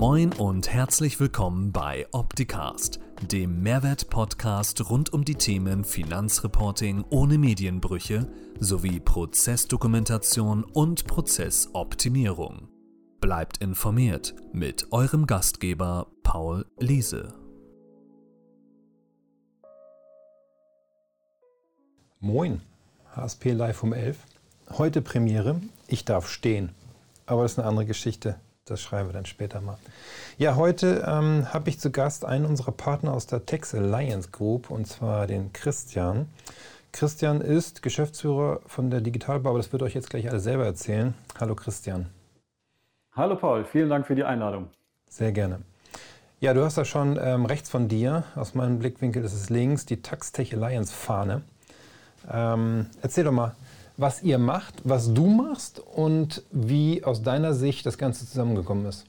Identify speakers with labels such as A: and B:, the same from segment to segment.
A: Moin und herzlich willkommen bei Opticast, dem Mehrwert-Podcast rund um die Themen Finanzreporting ohne Medienbrüche sowie Prozessdokumentation und Prozessoptimierung. Bleibt informiert mit eurem Gastgeber Paul Liese.
B: Moin, HSP Live um 11. Heute Premiere, ich darf stehen. Aber das ist eine andere Geschichte. Das schreiben wir dann später mal. Ja, heute ähm, habe ich zu Gast einen unserer Partner aus der Tex Alliance Group und zwar den Christian. Christian ist Geschäftsführer von der Digitalbar, aber das wird euch jetzt gleich alles selber erzählen. Hallo Christian.
C: Hallo Paul, vielen Dank für die Einladung.
B: Sehr gerne. Ja, du hast da schon ähm, rechts von dir, aus meinem Blickwinkel ist es links, die Tax Tech Alliance Fahne. Ähm, erzähl doch mal, was ihr macht, was du machst und wie aus deiner Sicht das Ganze zusammengekommen ist.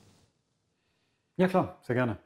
C: Ja, klar, sehr gerne.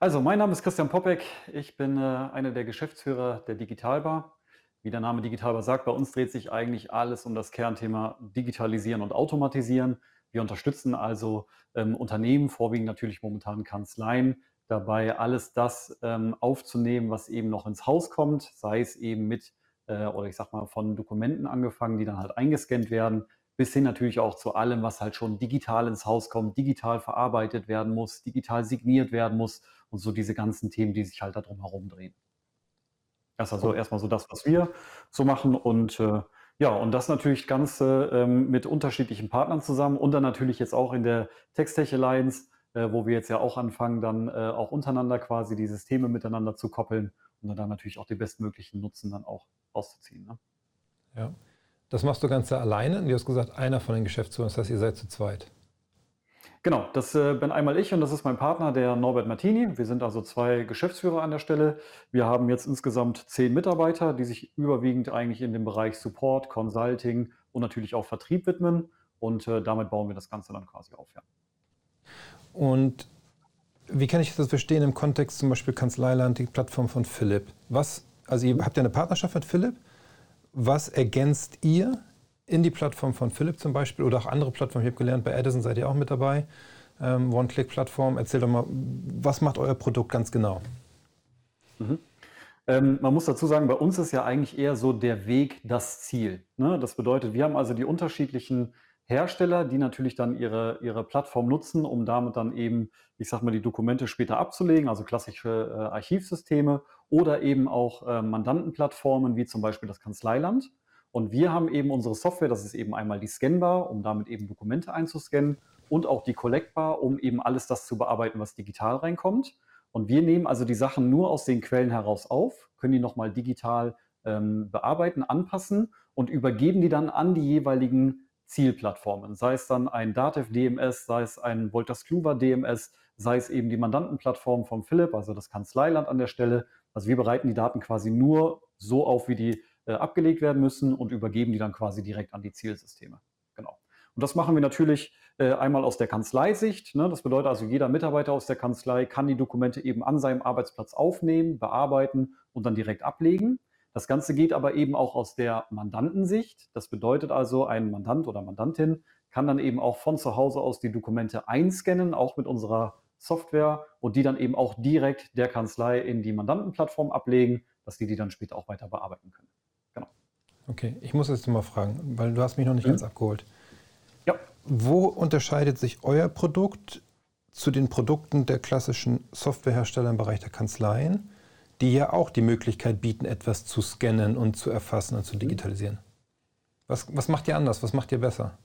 C: Also, mein Name ist Christian Popek. Ich bin äh, einer der Geschäftsführer der Digitalbar. Wie der Name Digitalbar sagt, bei uns dreht sich eigentlich alles um das Kernthema Digitalisieren und Automatisieren. Wir unterstützen also ähm, Unternehmen, vorwiegend natürlich momentan Kanzleien, dabei alles das ähm, aufzunehmen, was eben noch ins Haus kommt, sei es eben mit äh, oder ich sag mal von Dokumenten angefangen, die dann halt eingescannt werden, bis hin natürlich auch zu allem, was halt schon digital ins Haus kommt, digital verarbeitet werden muss, digital signiert werden muss und so diese ganzen Themen, die sich halt da drum herum drehen. Das ist also erstmal so das, was wir so machen und äh, ja, und das natürlich ganz äh, mit unterschiedlichen Partnern zusammen und dann natürlich jetzt auch in der Textech Alliance, äh, wo wir jetzt ja auch anfangen, dann äh, auch untereinander quasi die Systeme miteinander zu koppeln und dann natürlich auch den bestmöglichen Nutzen dann auch rauszuziehen. Ne?
B: Ja. Das machst du ganz alleine und du hast gesagt, einer von den Geschäftsführern, das heißt, ihr seid zu zweit.
C: Genau, das äh, bin einmal ich und das ist mein Partner, der Norbert Martini. Wir sind also zwei Geschäftsführer an der Stelle. Wir haben jetzt insgesamt zehn Mitarbeiter, die sich überwiegend eigentlich in dem Bereich Support, Consulting und natürlich auch Vertrieb widmen. Und äh, damit bauen wir das Ganze dann quasi auf. Ja.
B: Und wie kann ich das verstehen im Kontext zum Beispiel Kanzleiland, die Plattform von Philipp? Was, also ihr habt ja eine Partnerschaft mit Philipp. Was ergänzt ihr in die Plattform von Philipp zum Beispiel oder auch andere Plattformen? Ich habe gelernt, bei Edison seid ihr auch mit dabei. Ähm, One-Click-Plattform. Erzähl doch mal, was macht euer Produkt ganz genau?
C: Mhm. Ähm, man muss dazu sagen, bei uns ist ja eigentlich eher so der Weg das Ziel. Ne? Das bedeutet, wir haben also die unterschiedlichen Hersteller, die natürlich dann ihre, ihre Plattform nutzen, um damit dann eben, ich sag mal, die Dokumente später abzulegen, also klassische äh, Archivsysteme oder eben auch äh, Mandantenplattformen wie zum Beispiel das Kanzleiland. Und wir haben eben unsere Software, das ist eben einmal die Scanbar, um damit eben Dokumente einzuscannen und auch die Collectbar, um eben alles das zu bearbeiten, was digital reinkommt. Und wir nehmen also die Sachen nur aus den Quellen heraus auf, können die nochmal digital ähm, bearbeiten, anpassen und übergeben die dann an die jeweiligen Zielplattformen, sei es dann ein Datev DMS, sei es ein Wolters Kluwer DMS, sei es eben die Mandantenplattform von Philipp, also das Kanzleiland an der Stelle. Also wir bereiten die Daten quasi nur so auf, wie die äh, abgelegt werden müssen und übergeben die dann quasi direkt an die Zielsysteme. Genau. Und das machen wir natürlich äh, einmal aus der Kanzleisicht. Ne? Das bedeutet also, jeder Mitarbeiter aus der Kanzlei kann die Dokumente eben an seinem Arbeitsplatz aufnehmen, bearbeiten und dann direkt ablegen. Das Ganze geht aber eben auch aus der Mandantensicht. Das bedeutet also, ein Mandant oder Mandantin kann dann eben auch von zu Hause aus die Dokumente einscannen, auch mit unserer Software und die dann eben auch direkt der Kanzlei in die Mandantenplattform ablegen, dass die die dann später auch weiter bearbeiten können.
B: Genau. Okay, ich muss jetzt mal fragen, weil du hast mich noch nicht mhm. ganz abgeholt. Ja. Wo unterscheidet sich euer Produkt zu den Produkten der klassischen Softwarehersteller im Bereich der Kanzleien? Die ja auch die Möglichkeit bieten, etwas zu scannen und zu erfassen und zu mhm. digitalisieren. Was, was macht ihr anders? Was macht ihr besser?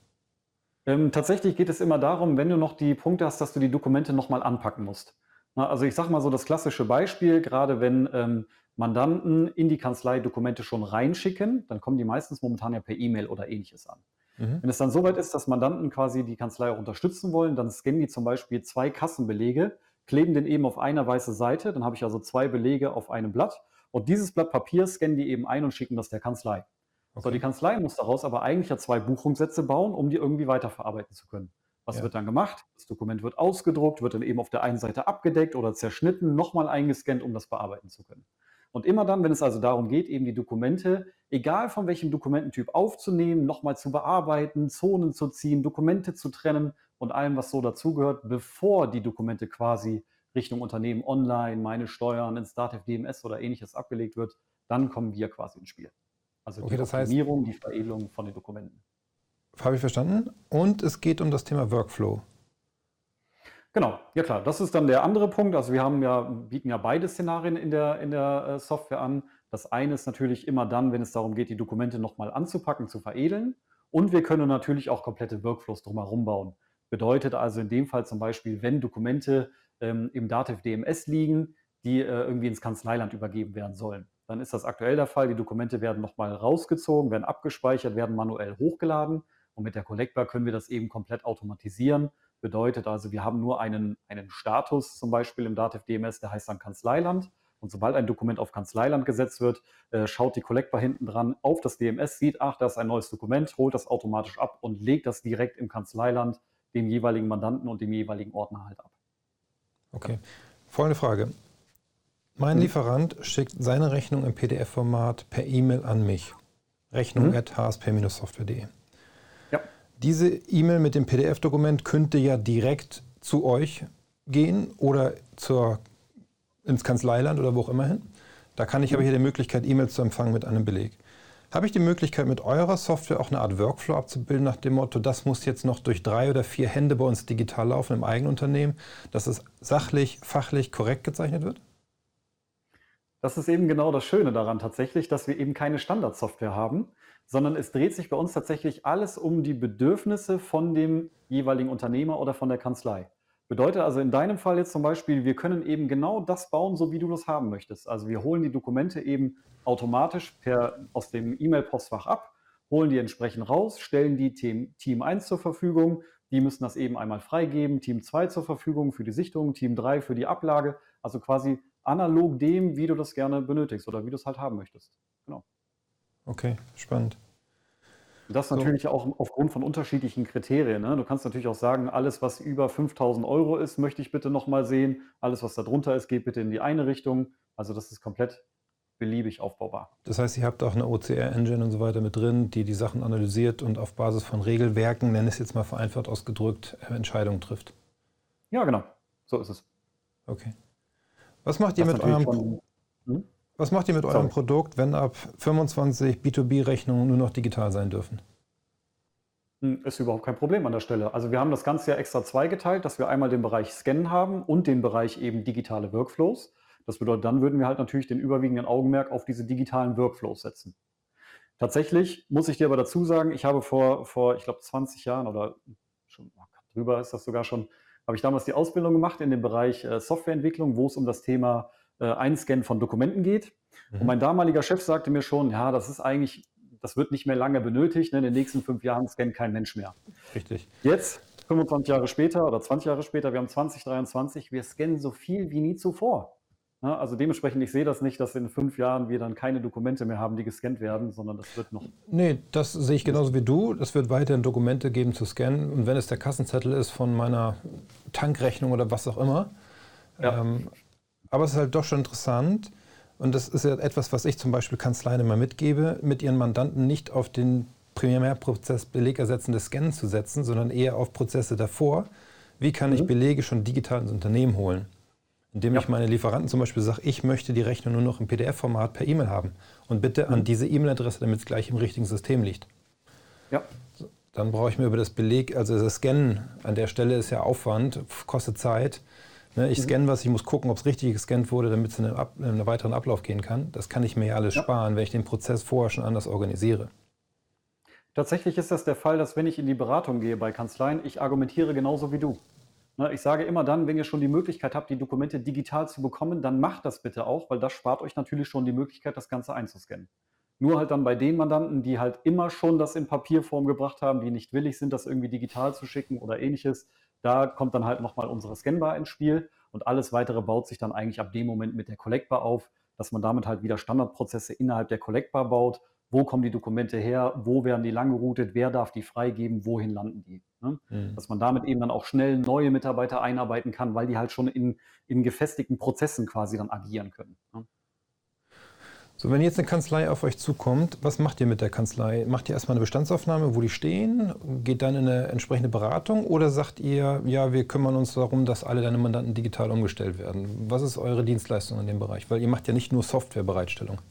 C: Ähm, tatsächlich geht es immer darum, wenn du noch die Punkte hast, dass du die Dokumente nochmal anpacken musst. Na, also ich sage mal so das klassische Beispiel, gerade wenn ähm, Mandanten in die Kanzlei Dokumente schon reinschicken, dann kommen die meistens momentan ja per E-Mail oder ähnliches an. Mhm. Wenn es dann soweit ist, dass Mandanten quasi die Kanzlei auch unterstützen wollen, dann scannen die zum Beispiel zwei Kassenbelege kleben den eben auf einer weißen Seite. Dann habe ich also zwei Belege auf einem Blatt. Und dieses Blatt Papier scannen die eben ein und schicken das der Kanzlei. Okay. So, die Kanzlei muss daraus aber eigentlich ja zwei Buchungssätze bauen, um die irgendwie weiterverarbeiten zu können. Was ja. wird dann gemacht? Das Dokument wird ausgedruckt, wird dann eben auf der einen Seite abgedeckt oder zerschnitten, nochmal eingescannt, um das bearbeiten zu können. Und immer dann, wenn es also darum geht, eben die Dokumente, egal von welchem Dokumententyp aufzunehmen, nochmal zu bearbeiten, Zonen zu ziehen, Dokumente zu trennen und allem, was so dazugehört, bevor die Dokumente quasi Richtung Unternehmen online, meine Steuern ins Dativ DMS oder ähnliches abgelegt wird, dann kommen wir quasi ins Spiel. Also
B: okay,
C: die
B: Optimierung,
C: die Veredelung von den Dokumenten.
B: Habe ich verstanden. Und es geht um das Thema Workflow.
C: Genau, ja klar, das ist dann der andere Punkt. Also wir haben ja, bieten ja beide Szenarien in der, in der äh, Software an. Das eine ist natürlich immer dann, wenn es darum geht, die Dokumente nochmal anzupacken, zu veredeln. Und wir können natürlich auch komplette Workflows drumherum bauen. Bedeutet also in dem Fall zum Beispiel, wenn Dokumente ähm, im Dativ DMS liegen, die äh, irgendwie ins Kanzleiland übergeben werden sollen. Dann ist das aktuell der Fall. Die Dokumente werden nochmal rausgezogen, werden abgespeichert, werden manuell hochgeladen. Und mit der Collectbar können wir das eben komplett automatisieren Bedeutet also, wir haben nur einen, einen Status zum Beispiel im Dativ DMS, der heißt dann Kanzleiland. Und sobald ein Dokument auf Kanzleiland gesetzt wird, äh, schaut die Collector hinten dran auf das DMS, sieht, ach, da ist ein neues Dokument, holt das automatisch ab und legt das direkt im Kanzleiland dem jeweiligen Mandanten und dem jeweiligen Ordner halt ab.
B: Okay. Folgende Frage. Mein mhm. Lieferant schickt seine Rechnung im PDF-Format per E-Mail an mich. Rechnung mhm. at hsp-software.de. Diese E-Mail mit dem PDF-Dokument könnte ja direkt zu euch gehen oder zur, ins Kanzleiland oder wo auch immer hin. Da kann ich aber hier die Möglichkeit, E-Mails zu empfangen mit einem Beleg. Habe ich die Möglichkeit, mit eurer Software auch eine Art Workflow abzubilden, nach dem Motto, das muss jetzt noch durch drei oder vier Hände bei uns digital laufen im eigenen Unternehmen, dass es sachlich, fachlich korrekt gezeichnet wird?
C: Das ist eben genau das Schöne daran tatsächlich, dass wir eben keine Standardsoftware haben, sondern es dreht sich bei uns tatsächlich alles um die Bedürfnisse von dem jeweiligen Unternehmer oder von der Kanzlei. Bedeutet also in deinem Fall jetzt zum Beispiel, wir können eben genau das bauen, so wie du das haben möchtest. Also wir holen die Dokumente eben automatisch per, aus dem E-Mail-Postfach ab, holen die entsprechend raus, stellen die Team, Team 1 zur Verfügung. Die müssen das eben einmal freigeben, Team 2 zur Verfügung für die Sichtung, Team 3 für die Ablage. Also quasi analog dem, wie du das gerne benötigst oder wie du es halt haben möchtest. Genau.
B: Okay, spannend.
C: Das natürlich so. auch aufgrund von unterschiedlichen Kriterien. Ne? Du kannst natürlich auch sagen, alles, was über 5000 Euro ist, möchte ich bitte nochmal sehen. Alles, was darunter ist, geht bitte in die eine Richtung. Also das ist komplett beliebig aufbaubar.
B: Das heißt, ihr habt auch eine OCR-Engine und so weiter mit drin, die die Sachen analysiert und auf Basis von Regelwerken, nenne es jetzt mal vereinfacht ausgedrückt, Entscheidungen trifft.
C: Ja, genau. So ist es.
B: Okay. Was macht ihr mit eurem... Von, hm? Was macht ihr mit eurem Produkt, wenn ab 25 B2B-Rechnungen nur noch digital sein dürfen?
C: Hm, ist überhaupt kein Problem an der Stelle. Also wir haben das Ganze ja extra zweigeteilt, dass wir einmal den Bereich Scannen haben und den Bereich eben digitale Workflows. Das bedeutet, dann würden wir halt natürlich den überwiegenden Augenmerk auf diese digitalen Workflows setzen. Tatsächlich muss ich dir aber dazu sagen, ich habe vor, vor ich glaube, 20 Jahren oder schon drüber ist das sogar schon, habe ich damals die Ausbildung gemacht in dem Bereich äh, Softwareentwicklung, wo es um das Thema äh, Einscannen von Dokumenten geht. Mhm. Und mein damaliger Chef sagte mir schon, ja, das ist eigentlich, das wird nicht mehr lange benötigt. Ne? In den nächsten fünf Jahren scannt kein Mensch mehr.
B: Richtig.
C: Jetzt, 25 Jahre später oder 20 Jahre später, wir haben 2023, wir scannen so viel wie nie zuvor. Ja, also dementsprechend, ich sehe das nicht, dass in fünf Jahren wir dann keine Dokumente mehr haben, die gescannt werden, sondern das wird noch.
B: Nee, das sehe ich genauso wie du. Es wird weiterhin Dokumente geben zu scannen. Und wenn es der Kassenzettel ist von meiner Tankrechnung oder was auch immer, ja. ähm, aber es ist halt doch schon interessant. Und das ist ja etwas, was ich zum Beispiel Kanzleien immer mitgebe, mit ihren Mandanten nicht auf den Primärprozess belegersetzende Scannen zu setzen, sondern eher auf Prozesse davor. Wie kann mhm. ich Belege schon digital ins Unternehmen holen? Indem ja. ich meine Lieferanten zum Beispiel sage, ich möchte die Rechnung nur noch im PDF-Format per E-Mail haben. Und bitte an mhm. diese E-Mail-Adresse, damit es gleich im richtigen System liegt.
C: Ja.
B: Dann brauche ich mir über das Beleg, also das Scannen an der Stelle ist ja Aufwand, kostet Zeit. Ne, ich mhm. scanne was, ich muss gucken, ob es richtig gescannt wurde, damit es in in einen, weiteren Ablauf gehen kann. Das kann ich mir ja alles ja. sparen, wenn ich den Prozess vorher schon anders organisiere.
C: Tatsächlich ist das der Fall, dass wenn ich in die Beratung gehe bei Kanzleien, ich argumentiere genauso wie du. Ne, ich sage immer dann, wenn ihr schon die Möglichkeit habt, die Dokumente digital zu bekommen, dann macht das bitte auch, weil das spart euch natürlich schon die Möglichkeit, das Ganze einzuscannen. Nur halt dann bei den Mandanten, die halt immer schon das in Papierform gebracht haben, die nicht willig sind, das irgendwie digital zu schicken oder ähnliches, da kommt dann halt nochmal unsere Scanbar ins Spiel und alles weitere baut sich dann eigentlich ab dem Moment mit der Collectbar auf, dass man damit halt wieder Standardprozesse innerhalb der Collectbar baut. Wo kommen die Dokumente her? Wo werden die lang geroutet? Wer darf die freigeben? Wohin landen die? Ne? Mhm. Dass man damit eben dann auch schnell neue Mitarbeiter einarbeiten kann, weil die halt schon in, in gefestigten Prozessen quasi dann agieren können. Ne?
B: So, wenn jetzt eine Kanzlei auf euch zukommt, was macht ihr mit der Kanzlei? Macht ihr erstmal eine Bestandsaufnahme, wo die stehen, geht dann in eine entsprechende Beratung oder sagt ihr, ja, wir kümmern uns darum, dass alle deine Mandanten digital umgestellt werden? Was ist eure Dienstleistung in dem Bereich? Weil ihr macht ja nicht nur Softwarebereitstellung.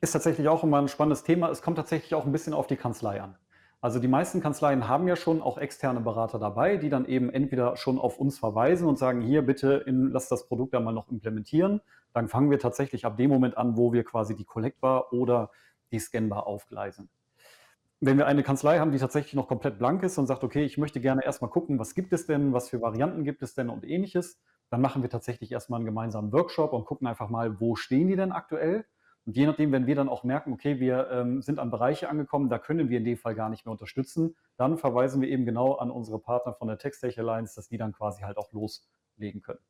C: Ist tatsächlich auch immer ein spannendes Thema. Es kommt tatsächlich auch ein bisschen auf die Kanzlei an. Also die meisten Kanzleien haben ja schon auch externe Berater dabei, die dann eben entweder schon auf uns verweisen und sagen, hier bitte in, lass das Produkt da mal noch implementieren. Dann fangen wir tatsächlich ab dem Moment an, wo wir quasi die Collectbar oder die Scanbar aufgleisen. Wenn wir eine Kanzlei haben, die tatsächlich noch komplett blank ist und sagt, okay, ich möchte gerne erstmal gucken, was gibt es denn, was für Varianten gibt es denn und ähnliches, dann machen wir tatsächlich erstmal einen gemeinsamen Workshop und gucken einfach mal, wo stehen die denn aktuell und je nachdem, wenn wir dann auch merken, okay, wir ähm, sind an Bereiche angekommen, da können wir in dem Fall gar nicht mehr unterstützen, dann verweisen wir eben genau an unsere Partner von der TextTech Alliance, dass die dann quasi halt auch loslegen können.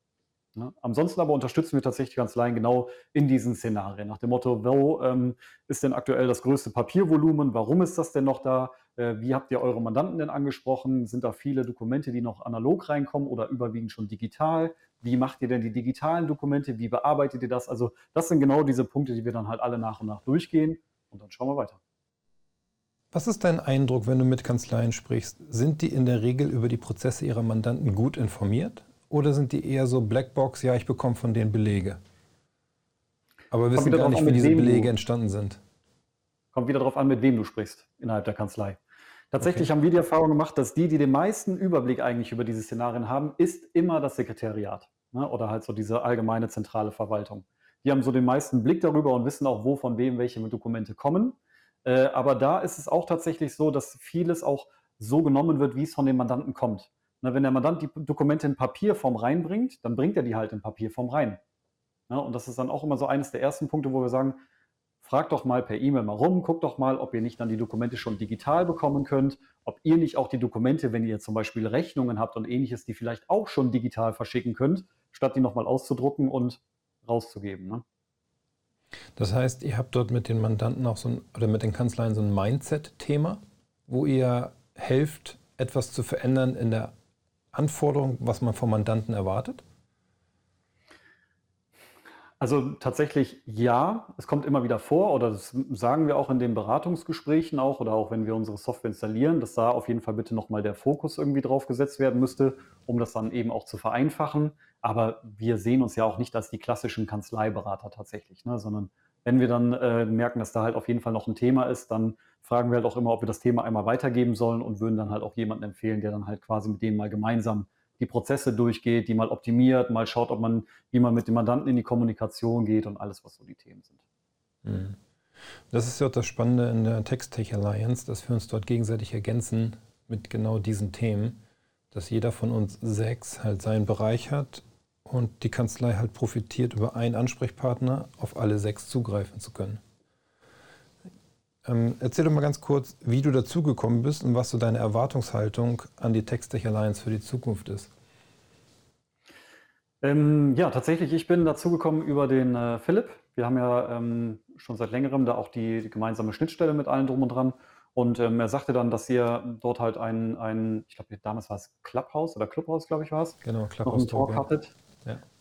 C: Ne? Ansonsten aber unterstützen wir tatsächlich Kanzleien genau in diesen Szenarien. Nach dem Motto, wo ähm, ist denn aktuell das größte Papiervolumen? Warum ist das denn noch da? Äh, wie habt ihr eure Mandanten denn angesprochen? Sind da viele Dokumente, die noch analog reinkommen oder überwiegend schon digital? Wie macht ihr denn die digitalen Dokumente? Wie bearbeitet ihr das? Also das sind genau diese Punkte, die wir dann halt alle nach und nach durchgehen und dann schauen wir weiter.
B: Was ist dein Eindruck, wenn du mit Kanzleien sprichst? Sind die in der Regel über die Prozesse ihrer Mandanten gut informiert? Oder sind die eher so Blackbox, ja, ich bekomme von denen Belege? Aber wissen gar nicht, wie diese Belege entstanden sind.
C: Kommt wieder darauf an, mit wem du sprichst innerhalb der Kanzlei. Tatsächlich okay. haben wir die Erfahrung gemacht, dass die, die den meisten Überblick eigentlich über diese Szenarien haben, ist immer das Sekretariat ne? oder halt so diese allgemeine zentrale Verwaltung. Die haben so den meisten Blick darüber und wissen auch, wo von wem welche Dokumente kommen. Äh, aber da ist es auch tatsächlich so, dass vieles auch so genommen wird, wie es von dem Mandanten kommt. Ne, wenn der Mandant die Dokumente in Papierform reinbringt, dann bringt er die halt in Papierform rein. Ne, und das ist dann auch immer so eines der ersten Punkte, wo wir sagen, fragt doch mal per E-Mail mal rum, guckt doch mal, ob ihr nicht dann die Dokumente schon digital bekommen könnt, ob ihr nicht auch die Dokumente, wenn ihr zum Beispiel Rechnungen habt und ähnliches, die vielleicht auch schon digital verschicken könnt, statt die nochmal auszudrucken und rauszugeben. Ne?
B: Das heißt, ihr habt dort mit den Mandanten auch so ein, oder mit den Kanzleien so ein Mindset-Thema, wo ihr helft, etwas zu verändern in der Anforderung, was man vom Mandanten erwartet?
C: Also tatsächlich ja, es kommt immer wieder vor oder das sagen wir auch in den Beratungsgesprächen auch oder auch wenn wir unsere Software installieren, dass da auf jeden Fall bitte nochmal der Fokus irgendwie drauf gesetzt werden müsste, um das dann eben auch zu vereinfachen. Aber wir sehen uns ja auch nicht als die klassischen Kanzleiberater tatsächlich, ne, sondern wenn wir dann äh, merken, dass da halt auf jeden Fall noch ein Thema ist, dann fragen wir halt auch immer, ob wir das Thema einmal weitergeben sollen und würden dann halt auch jemanden empfehlen, der dann halt quasi mit denen mal gemeinsam die Prozesse durchgeht, die mal optimiert, mal schaut, ob man, wie man mit dem Mandanten in die Kommunikation geht und alles, was so die Themen sind.
B: Mhm. Das ist ja auch das Spannende in der TextTech Alliance, dass wir uns dort gegenseitig ergänzen mit genau diesen Themen, dass jeder von uns sechs halt seinen Bereich hat und die Kanzlei halt profitiert, über einen Ansprechpartner auf alle sechs zugreifen zu können. Ähm, erzähl doch mal ganz kurz, wie du dazugekommen bist und was so deine Erwartungshaltung an die TextTech Alliance für die Zukunft ist.
C: Ähm, ja, tatsächlich, ich bin dazugekommen über den äh, Philipp. Wir haben ja ähm, schon seit längerem da auch die, die, gemeinsame Schnittstelle mit allen drum und dran. Und ähm, er sagte dann, dass ihr dort halt ein, ein ich glaube, damals war es Clubhouse oder Clubhouse, glaube ich, war es.
B: Genau,
C: Clubhouse. Noch einen Talk hattet.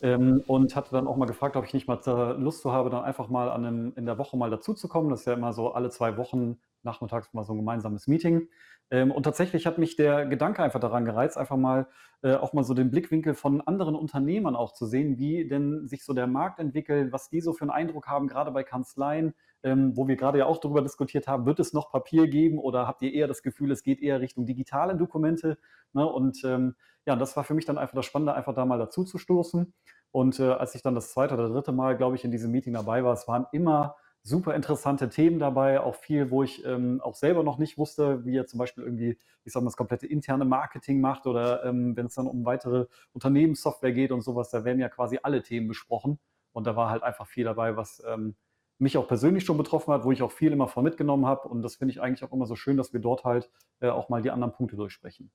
C: Ähm, und hatte dann auch mal gefragt, ob ich nicht mal Lust zu habe, dann einfach mal einem, in der Woche mal dazuzukommen. Das ist ja immer so alle zwei Wochen nachmittags mal so ein gemeinsames Meeting. Ähm, und tatsächlich hat mich der Gedanke einfach daran gereizt, einfach mal äh, auch mal so den Blickwinkel von anderen Unternehmern auch zu sehen, wie denn sich so der Markt entwickelt, was die so für einen Eindruck haben, gerade bei Kanzleien, ähm, wo wir gerade ja auch darüber diskutiert haben, wird es noch Papier geben oder habt ihr eher das Gefühl, es geht eher Richtung digitale Dokumente? Ne? Und ähm, ja, das war für mich dann einfach das Spannende, einfach da mal dazu zu stoßen. Und äh, als ich dann das zweite oder dritte Mal, glaube ich, in diesem Meeting dabei war, es waren immer super interessante Themen dabei, auch viel, wo ich ähm, auch selber noch nicht wusste, wie er zum Beispiel irgendwie, ich sag mal, das komplette interne Marketing macht oder ähm, wenn es dann um weitere Unternehmenssoftware geht und sowas, da werden ja quasi alle Themen besprochen. Und da war halt einfach viel dabei, was ähm, mich auch persönlich schon betroffen hat, wo ich auch viel immer von mitgenommen habe. Und das finde ich eigentlich auch immer so schön, dass wir dort halt äh, auch mal die anderen Punkte durchsprechen.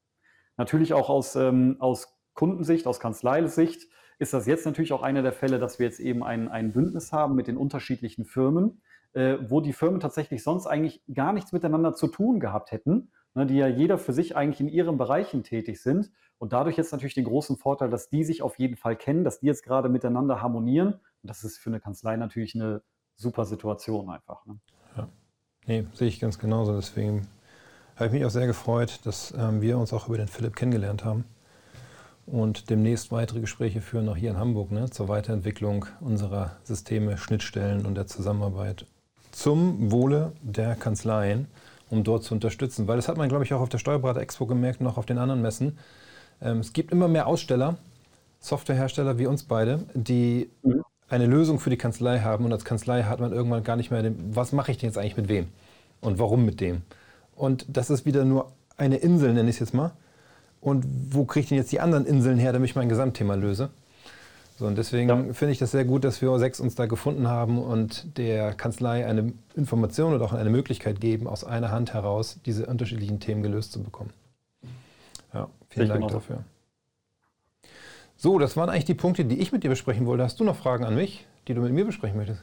C: Natürlich auch aus, ähm, aus Kundensicht, aus Kanzleisicht ist das jetzt natürlich auch einer der Fälle, dass wir jetzt eben ein, ein Bündnis haben mit den unterschiedlichen Firmen, äh, wo die Firmen tatsächlich sonst eigentlich gar nichts miteinander zu tun gehabt hätten, ne, die ja jeder für sich eigentlich in ihren Bereichen tätig sind. Und dadurch jetzt natürlich den großen Vorteil, dass die sich auf jeden Fall kennen, dass die jetzt gerade miteinander harmonieren. Und das ist für eine Kanzlei natürlich eine super Situation einfach. Ne?
B: Ja. Nee, sehe ich ganz genauso. Deswegen habe ich mich auch sehr gefreut, dass ähm, wir uns auch über den Philipp kennengelernt haben und demnächst weitere Gespräche führen, auch hier in Hamburg, ne, zur Weiterentwicklung unserer Systeme, Schnittstellen und der Zusammenarbeit zum Wohle der Kanzleien, um dort zu unterstützen. Weil das hat man, glaube ich, auch auf der Steuerberater Expo gemerkt und auch auf den anderen Messen. Ähm, es gibt immer mehr Aussteller, Softwarehersteller wie uns beide, die eine Lösung für die Kanzlei haben und als Kanzlei hat man irgendwann gar nicht mehr, den, was mache ich denn jetzt eigentlich mit wem und warum mit dem. Und das ist wieder nur eine Insel, nenne ich es jetzt mal. Und wo kriege ich denn jetzt die anderen Inseln her, damit ich mein Gesamtthema löse? So, und deswegen ja. finde ich das sehr gut, dass wir sechs uns da gefunden haben und der Kanzlei eine Information oder auch eine Möglichkeit geben, aus einer Hand heraus diese unterschiedlichen Themen gelöst zu bekommen. Ja, vielen ich Dank dafür. So, das waren eigentlich die Punkte, die ich mit dir besprechen wollte. Hast du noch Fragen an mich, die du mit mir besprechen möchtest?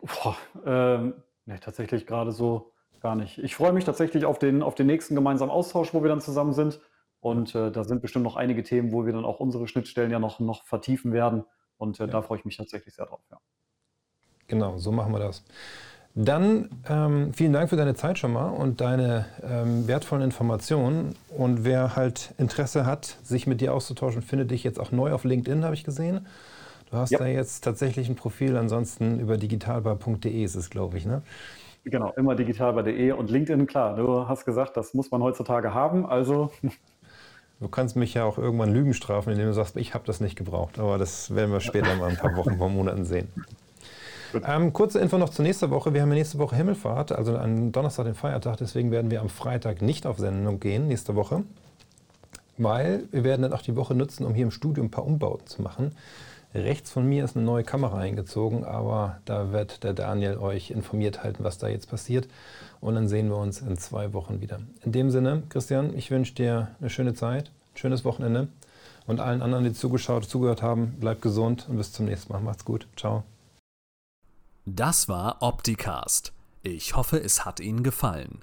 C: Boah, ähm, nee, tatsächlich gerade so Gar nicht. Ich freue mich tatsächlich auf den, auf den nächsten gemeinsamen Austausch, wo wir dann zusammen sind. Und äh, da sind bestimmt noch einige Themen, wo wir dann auch unsere Schnittstellen ja noch, noch vertiefen werden. Und äh, ja. da freue ich mich tatsächlich sehr drauf. Ja.
B: Genau, so machen wir das. Dann ähm, vielen Dank für deine Zeit schon mal und deine ähm, wertvollen Informationen. Und wer halt Interesse hat, sich mit dir auszutauschen, findet dich jetzt auch neu auf LinkedIn, habe ich gesehen. Du hast ja. da jetzt tatsächlich ein Profil, ansonsten über digitalbar.de ist es, glaube ich, ne?
C: Genau, immer digital bei DE und LinkedIn, klar, du hast gesagt, das muss man heutzutage haben, also.
B: Du kannst mich ja auch irgendwann Lügen strafen, indem du sagst, ich habe das nicht gebraucht, aber das werden wir später mal ein paar Wochen, ein paar Monaten sehen. Ähm, kurze Info noch zur nächsten Woche. Wir haben ja nächste Woche Himmelfahrt, also am Donnerstag den Feiertag, deswegen werden wir am Freitag nicht auf Sendung gehen, nächste Woche, weil wir werden dann auch die Woche nutzen, um hier im Studio ein paar Umbauten zu machen. Rechts von mir ist eine neue Kamera eingezogen, aber da wird der Daniel euch informiert halten, was da jetzt passiert. Und dann sehen wir uns in zwei Wochen wieder. In dem Sinne, Christian, ich wünsche dir eine schöne Zeit, ein schönes Wochenende. Und allen anderen, die zugeschaut, zugehört haben, bleibt gesund und bis zum nächsten Mal. Macht's gut. Ciao.
A: Das war Opticast. Ich hoffe, es hat Ihnen gefallen.